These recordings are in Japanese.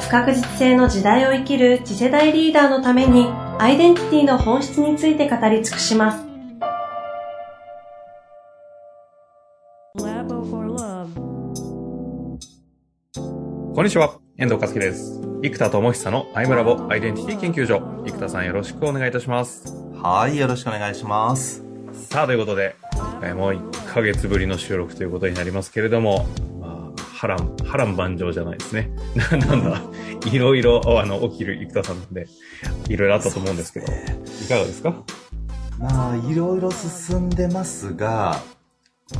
不確実性の時代を生きる次世代リーダーのためにアイデンティティの本質について語り尽くします。こんにちは、遠藤和樹です。生田智久のアイムラボアイデンティティ研究所。生田さんよろしくお願いいたします。はい、よろしくお願いします。さあ、ということで、えもう1ヶ月ぶりの収録ということになりますけれども、まあ、波乱、波乱万丈じゃないですね。なんだ、いろいろ、あの、起きる生田さんなんで、いろいろあったと思うんですけど、いかがですか？まあ、いろいろ進んでますが、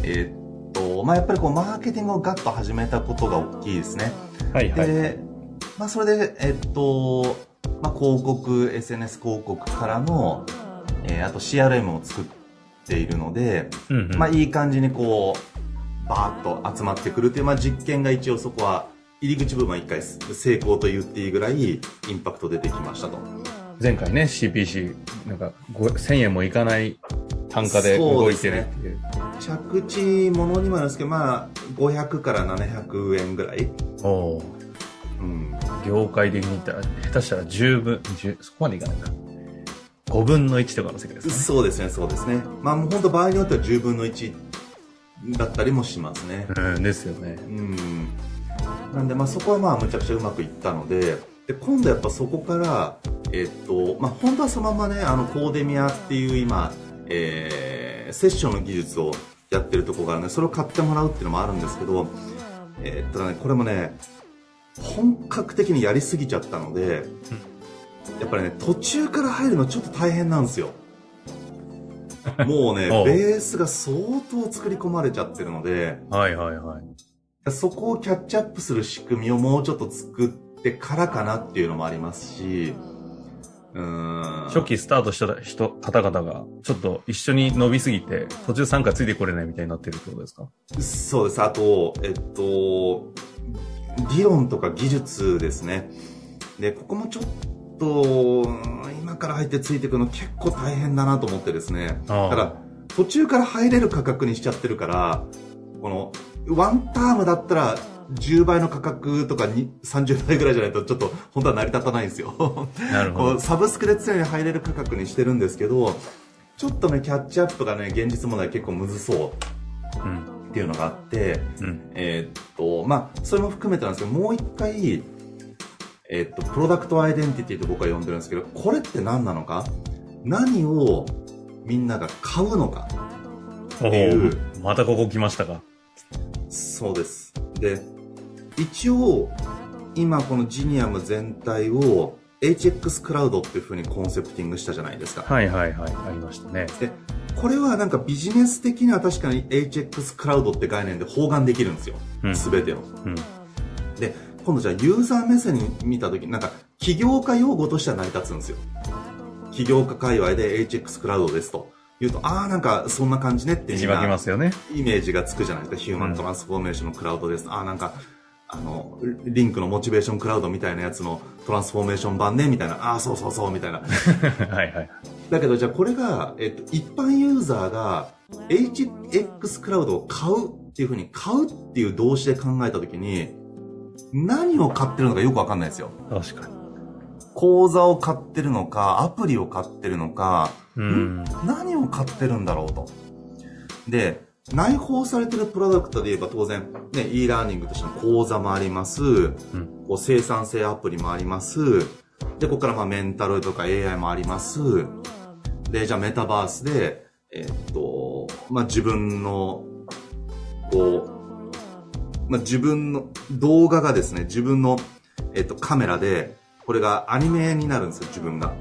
えー、っと、まあ、やっぱりこう、マーケティングをガッと始めたことが大きいですね。はいはい。で、まあ、それで、えっと、まあ、広告、SNS 広告からの、えー、あと CRM を作っているので、うんうん、まあ、いい感じにこう、バーッと集まってくるという、まあ、実験が一応そこは、入り口部分は一回成功と言っていいぐらい、インパクト出てきましたと。前回ね、CPC、なんか、1000円もいかない単価で動いてるっていう。うね、着地ものにもあるんですけど、まあ、500から700円ぐらい。おうん。業界的に言ったら、下手したら10分、10そこまでいかないか。5分の1とかの世界ですね。そうですね、そうですね。まあ、もう本当場合によっては10分の1だったりもしますね。うん、ですよね。うん。なんで、まあ、そこはまあ、むちゃくちゃうまくいったので、で、今度やっぱそこから、えっと、まあ、本当はそのままね、あの、コーデミアっていう今、えー、セッションの技術をやってるとこがあるね、それを買ってもらうっていうのもあるんですけど、えー、っとね、これもね、本格的にやりすぎちゃったので、やっぱりね、途中から入るのちょっと大変なんですよ。もうね、ベースが相当作り込まれちゃってるので、はいはいはい。そこをキャッチアップする仕組みをもうちょっと作ってからかなっていうのもありますし、初期スタートした人、方々が、ちょっと一緒に伸びすぎて、途中参加ついてこれないみたいになってるってことですか？そうです。あと、えっと、理論とか技術ですね。で、ここもちょっと、今から入ってついていくの結構大変だなと思ってですね。だから、途中から入れる価格にしちゃってるから、この、ワンタームだったら、10倍の価格とかに30倍ぐらいじゃないとちょっと本当は成り立たないんですよ。なるほど。サブスクで常に入れる価格にしてるんですけどちょっとねキャッチアップがね現実問題結構むずそう。っていうのがあって、うん、えー、っとまあそれも含めてなんですけどもう一回えー、っとプロダクトアイデンティティと僕は呼んでるんですけどこれって何なのか？何をみんなが買うのか？っていうまたここ来ましたか？そうですで一応、今このジニアム全体を HX クラウドっていうふうにコンセプティングしたじゃないですか。はいはいはい、ありましたね。で、これはなんかビジネス的には確かに HX クラウドって概念で包含できるんですよ。す、べ、てを、うん。で、今度じゃあユーザー目線に見たとき、なんか起業家用語としては成り立つんですよ。起業家界隈で HX クラウドですと。言うと、ああ、なんかそんな感じねってみんな、ますよね。イメージがつくじゃないですか。ヒューマントランスフォーメーションのクラウドです。うん、ああ、なんかあの、リンクのモチベーションクラウドみたいなやつのトランスフォーメーション版ね、みたいな、ああ、そうそうそう、みたいな。はいはい。だけど、じゃあこれが、えっと、一般ユーザーが HX クラウドを買うっていうふうに、買うっていう動詞で考えたときに、何を買ってるのかよくわかんないですよ。確かに。講座を買ってるのか、アプリを買ってるのか、ん何を買ってるんだろうと。で、内包されてるプロダクトで言えば当然、ね、e ラーニングとしての講座もあります、うん、こう生産性アプリもあります、で、ここからまあメンタルとか AI もあります、で、じゃあメタバースで、えっと、まあ自分の、こう、まあ自分の動画がですね、自分の、えっと、カメラで、これがアニメになるんですよ、自分が。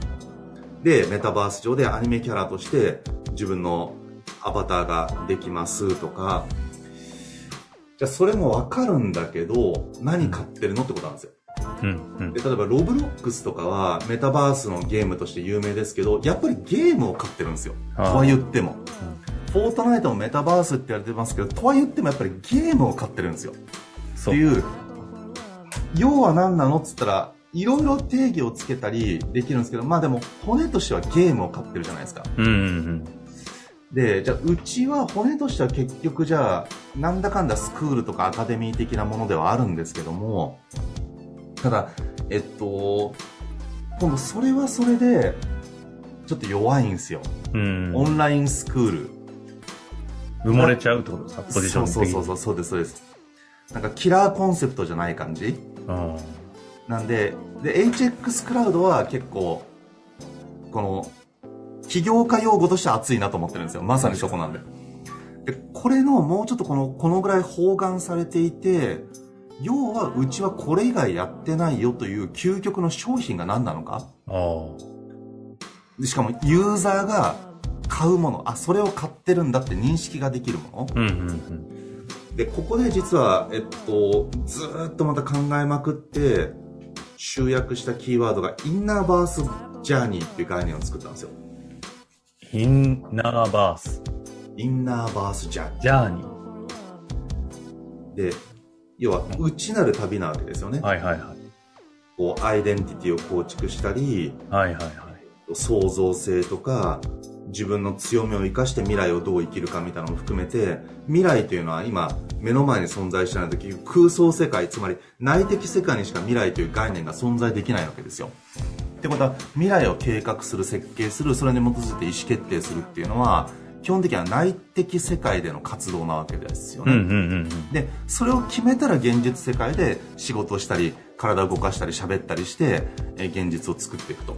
で、メタバース上でアニメキャラとして自分のアバターができますとか、じゃあそれもわかるんだけど、何買ってるのってことなんですよ。うんうん。で例えばロブロックスとかはメタバースのゲームとして有名ですけどやっぱりゲームを買ってるんですよ。とは言っても、フォートナイトもメタバースって言われてますけどとは言ってもやっぱりゲームを買ってるんですよ。そっていう。要は何なのっつったらいろいろ定義をつけたりできるんですけどまあでも骨としてはゲームを買ってるじゃないですか。うんうん。でじゃあうちは骨としては結局じゃあなんだかんだスクールとかアカデミー的なものではあるんですけどもただえっと今度それはそれでちょっと弱いんですよ、うん。オンラインスクール埋もれちゃうってこと？ですかポジション。そうそうそうそうですそうです。なんかキラーコンセプトじゃない感じ？うん。なんでで HX クラウドは結構この起業家用語として熱いなと思ってるんですよ。まさにそこなんで。でこれのもうちょっとこのこのぐらい包含されていて要はうちはこれ以外やってないよという究極の商品が何なのか？しかもユーザーが買うものあそれを買ってるんだって認識ができるものうんうんうん。でここで実は、えっと、ずーっとまた考えまくって集約したキーワードがインナーバースジャーニーっていう概念を作ったんですよインナーバース。インナーバースジャーニジャーニーで要は内なる旅なわけですよね、ー。はいはいはい。こうアイデンティティを構築したりはいはいはい。創造性とか自分の強みを生かして未来をどう生きるかみたいなのも含めて未来というのは今目の前に存在してない時空想世界つまり内的世界にしか未来という概念が存在できないわけですよ。ってことは未来を計画する設計するそれに基づいて意思決定するっていうのは基本的には内的世界での活動なわけですよね、うんうんうんうん。でそれを決めたら現実世界で仕事をしたり体を動かしたり喋ったりして、えー現実を作っていくと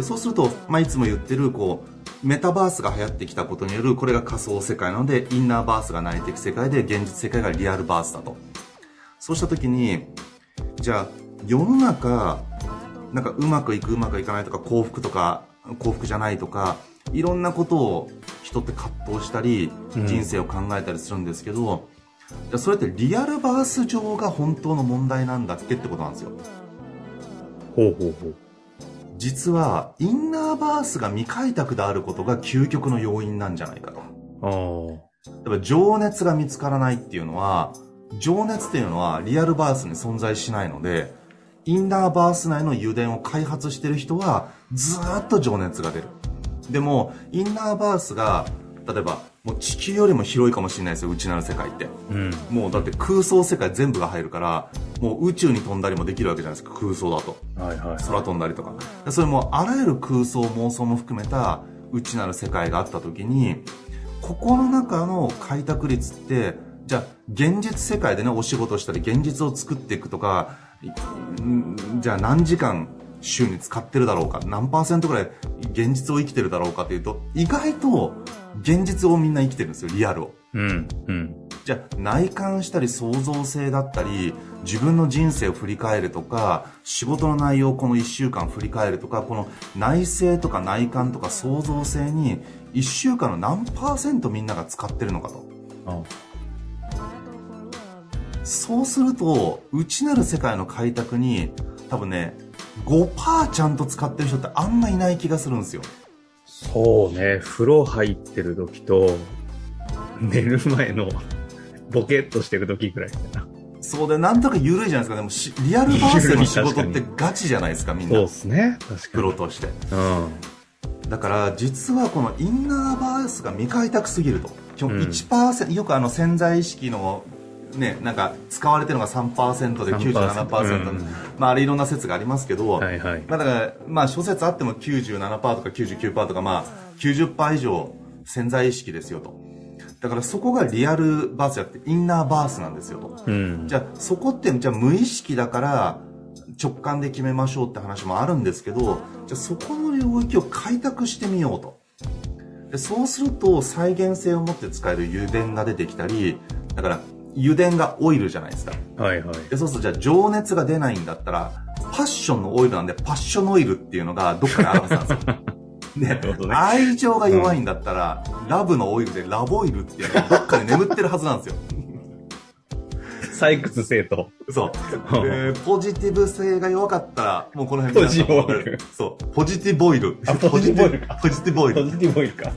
でそうすると、まあ、いつも言ってるこうメタバースが流行ってきたことによるこれが仮想世界なのでインナーバースが内的世界で現実世界がリアルバースだと。そうした時にじゃあ世の中なんかうまくいくうまくいかないとか幸福とか幸福じゃないとかいろんなことを人って葛藤したりうん。人生を考えたりするんですけど、じゃあそれってリアルバース上が本当の問題なんだっけってことなんですよ。ほうほうほう。実はインナーバースが未開拓であることが究極の要因なんじゃないかとああ。例えば情熱が見つからないっていうのは情熱っていうのはリアルバースに存在しないのでインナーバース内の油田を開発してる人はずーっと情熱が出るでもインナーバースが例えばもう地球よりも広いかもしれないですよ内なる世界ってうん。もうだって空想世界全部が入るからもう宇宙に飛んだりもできるわけじゃないですか空想だとはいはい。空飛んだりとかでそれもあらゆる空想妄想も含めた内なる世界があった時にここの中の開拓率ってじゃあ現実世界でねお仕事したり現実を作っていくとかんじゃあ何時間週に使ってるだろうか何パーセントぐらい現実を生きてるだろうかというと意外と現実をみんな生きてるんですよリアルをうん。うん。じゃあ内観したり創造性だったり自分の人生を振り返るとか仕事の内容をこの1週間振り返るとかこの内省とか内観とか創造性に1週間の何パーセントみんなが使ってるのかとあそうすると内なる世界の開拓に多分ね5%ちゃんと使ってる人ってあんまいない気がするんですよそうね。風呂入ってる時と、寝る前のボケっとしてる時ぐらいかな。そうでなんとか緩いじゃないですかでもしリアルバースでの 仕事ってガチじゃないですかみんなそうですね。確かプに。ロとしてうん。だから実はこのインナーバースが未開拓すぎると基本うん1%、よくあの潜在意識のねなんか使われてるのが3%で97%、うん。まああれいろんな説がありますけど、はいはい。まあだからまあ諸説あっても97%とか99%とかまあ90%以上潜在意識ですよと。だからそこがリアルバースじゃなくてインナーバースなんですよと。うん。じゃあそこってじゃあ無意識だから直感で決めましょうって話もあるんですけどじゃあそこの領域を開拓してみようと。でそうすると再現性を持って使える油田が出てきたりだから油田がオイルじゃないですかはいはい。でそうするとじゃあ情熱が出ないんだったらパッションのオイルなんでパッションオイルっていうのがどっかにあるはずなんですよ ね愛情が弱いんだったら、ラブのオイルでラボイルっていうのがどっかに眠ってるはずなんですよ。採掘性と。そう。で、ポジティブ性が弱かったら、もうこの辺ポジティブオイルそう。ポジティブオイル。あポジティブオイルかポジティブオイル。ポジティブオイルか。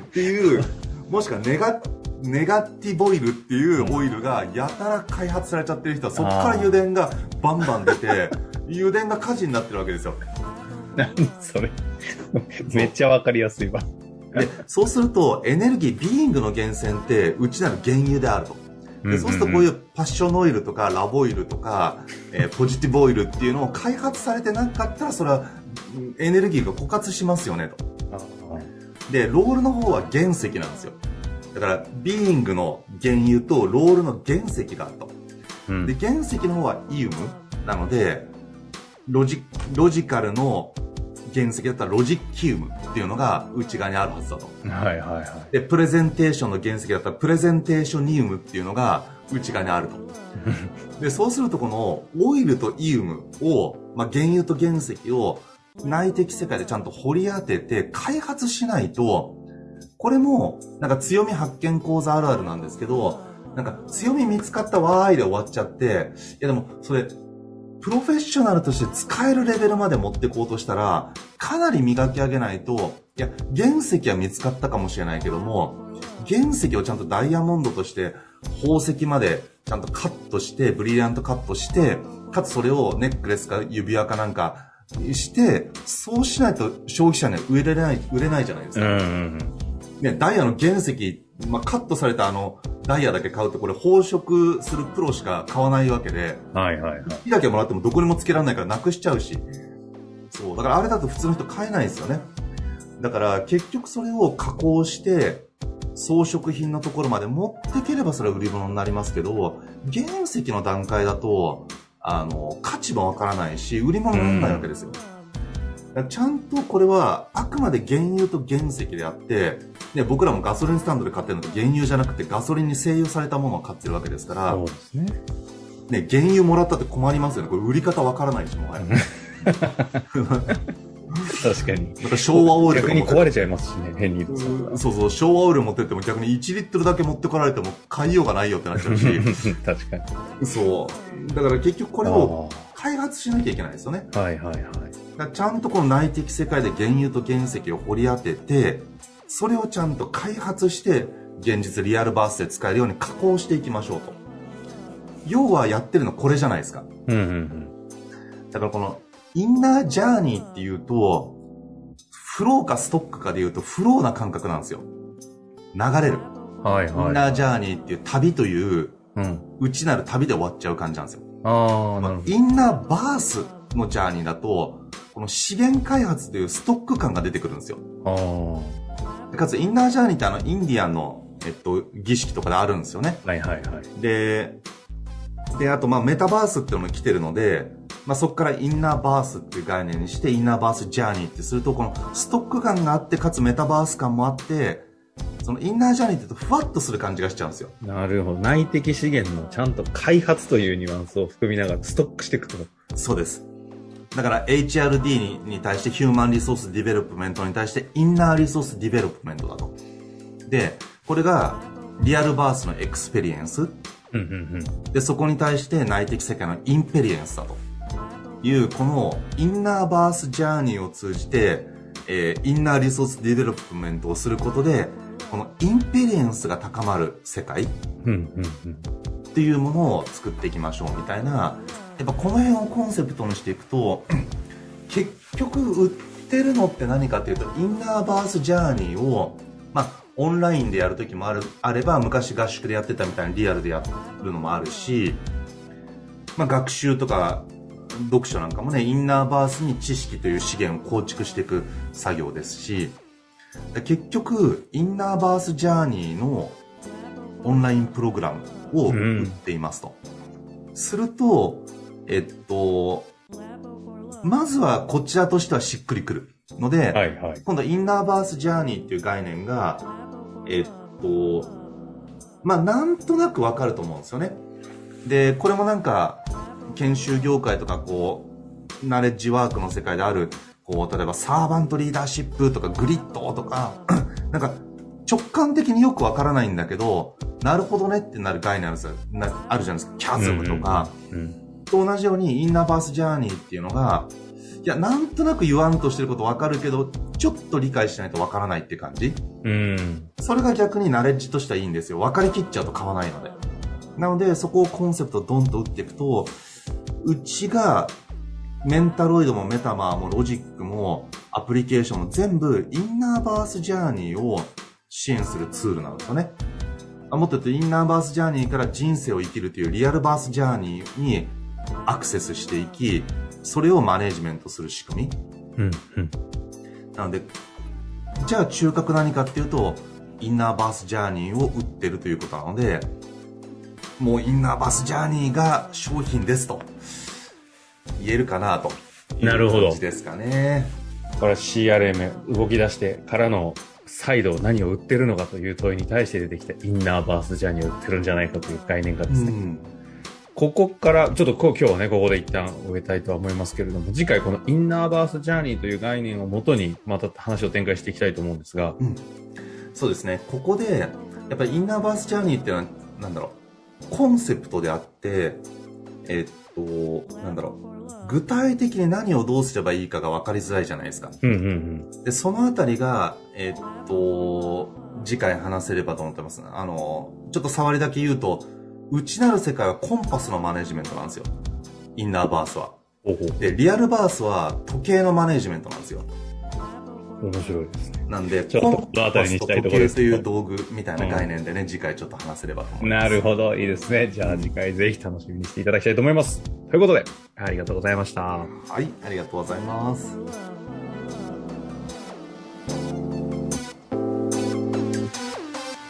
っていう、もしくはネガ、ネガティブオイルっていうオイルがやたら開発されちゃってる人は、そこから油田がバンバン出て、油田が火事になってるわけですよ。何それ？めっちゃわかりやすいわ。で、そうすると、エネルギー、ビーイングの源泉って、うちなる原油であると。でそうするとこういうパッションオイルとかラボオイルとか、えーポジティブオイルっていうのを開発されてなかったらそれはうんエネルギーが枯渇しますよねと。で、ロールの方は原石なんですよ。だから、ビーイングの原油とロールの原石があると。うんで、原石の方はイウムなので、ロジ、ロジカルの原石だったらロジキウムっていうのが内側にあるはずだと。はいはいはい。で、プレゼンテーションの原石だったらプレゼンテーショニウムっていうのが内側にあると。で、そうするとこのオイルとイウムを、まあ、原油と原石を内的世界でちゃんと掘り当てて開発しないと、これもなんか強み発見講座あるあるなんですけど、なんか強み見つかったわーいで終わっちゃって、いやでもそれ、プロフェッショナルとして使えるレベルまで持ってこうとしたら、かなり磨き上げないと、いや、原石は見つかったかもしれないけども、原石をちゃんとダイヤモンドとして宝石までちゃんとカットして、ブリリアントカットして、かつそれをネックレスか指輪かなんかして、そうしないと消費者には売れない、売れないじゃないですか。うんうんね、ダイヤの原石、まあ、カットされたあの、ダイヤだけ買うとこれ宝飾するプロしか買わないわけで、うん。はいはいはい。木だけもらってもどこにもつけられないからなくしちゃうし。そう。だからあれだと普通の人買えないですよね。だから結局それを加工して、装飾品のところまで持ってければそれは売り物になりますけど、原石の段階だと、あの、価値もわからないし、売り物にならないわけですよ。だからちゃんとこれはあくまで原油と原石であって、ね、僕らもガソリンスタンドで買ってるのって原油じゃなくてガソリンに制御されたものを買ってるわけですから、そうですね。ね、原油もらったって困りますよね。これ売り方わからないし、もはや。確かに。また昭和オイル逆に壊れちゃいますしね、変にそうそう、昭和オイル持ってっても逆に1リットルだけ持ってこられても買いようがないよってなっちゃうし、確かに。そう。だから結局これを開発しなきゃいけないですよね。はいはいはい。ちゃんとこの内的世界で原油と原石を掘り当てて、それをちゃんと開発して、現実リアルバースで使えるように加工していきましょうと。要はやってるのこれじゃないですか。うんうんうん。だからこのインナージャーニーっていうと、フローかストックかで言うとフローな感覚なんですよ。流れる。インはいはい。ナージャーニーっていう旅という、うん。内なる旅で終わっちゃう感じなんですよ。ああ、なるほど。インナーバースのジャーニーだと、この資源開発というストック感が出てくるんですよ。あかつインナージャーニーってあのインディアンの、えっと、儀式とかであるんですよね。はいはいはい。で、で、あと、まあ、メタバースっていうのも来てるので、まあ、そこからインナーバースっていう概念にして、インナーバースジャーニーってすると、このストック感があって、かつメタバース感もあって、そのインナージャーニーって言うと、ふわっとする感じがしちゃうんですよ。なるほど。内的資源のちゃんと開発というニュアンスを含みながらストックしていくと。そうです。だから HRD にに対して human resource development に対して inner resource development だと。で、これが real verse の experience。うんうんうん。で、そこに対して内的世界の inperience だという、この innerverse journey を通じて、えー inner resource development をすることで、この inperience が高まる世界っ。ていうものを作っていきましょうみたいな、やっぱこの辺をコンセプトにしていくと、結局売ってるのって何かっていうと、インナーバースジャーニーを、まあ、オンラインでやるときもある、あれば、昔合宿でやってたみたいにリアルでやるのもあるし、まあ、学習とか、読書なんかもね、インナーバースに知識という資源を構築していく作業ですし、結局、インナーバースジャーニーのオンラインプログラムを売っていますと。すると、えっと、まずはこちらとしてはしっくりくるので、はいはい。今度インナーバースジャーニーっていう概念が、えっと、まあなんとなくわかると思うんですよね。で、これもなんか、研修業界とかこう、ナレッジワークの世界である、こう、例えばサーバントリーダーシップとかグリッドとか、なんか、直感的によくわからないんだけど、なるほどねってなる概念あるじゃないですか。キャズムとか、うんうんうん、と同じようにインナーバースジャーニーっていうのが、いや、なんとなく言わんとしてることわかるけど、ちょっと理解しないとわからないって感じ。うん。それが逆にナレッジとしてはいいんですよ。分かりきっちゃうと買わないので。なので、そこをコンセプトドンと打っていくと、うちが、メンタロイドもメタマーもロジックもアプリケーションも全部インナーバースジャーニーを支援するツールなんですよね。もっと言うとインナーバースジャーニーから人生を生きるというリアルバースジャーニーにアクセスしていき、それをマネジメントする仕組み。うんうん、なので、じゃあ中核何かっていうと、インナーバースジャーニーを売ってるということなので、もうインナーバースジャーニーが商品ですと言えるかなとなるほど。ですかね。これは CRM 動き出してからの再度何を売ってるのかという問いに対して出てきたインナーバースジャーニーを売ってるんじゃないかという概念がですね。うんここから、ちょっと今日はね、ここで一旦終えたいとは思いますけれども、次回このインナーバースジャーニーという概念をもとに、また話を展開していきたいと思うんですが。うん、そうですね。ここで、やっぱりインナーバースジャーニーっていうのは、なんだろう、コンセプトであって、えっと、なんだろう、具体的に何をどうすればいいかが分かりづらいじゃないですか。うんうんうん、で、そのあたりが、えっと、次回話せればと思ってます。あの、ちょっと触りだけ言うと、内なる世界はコンパスのマネジメントなんですよ。インナーバースは。で、リアルバースは時計のマネジメントなんですよ。面白いですね。なんで、コンパスと時計という道具みたいな概念でね、うん、次回ちょっと話せればと思います。なるほど、いいですね。じゃあ次回ぜひ楽しみにしていただきたいと思います。ということで、ありがとうございました。はい、ありがとうございます。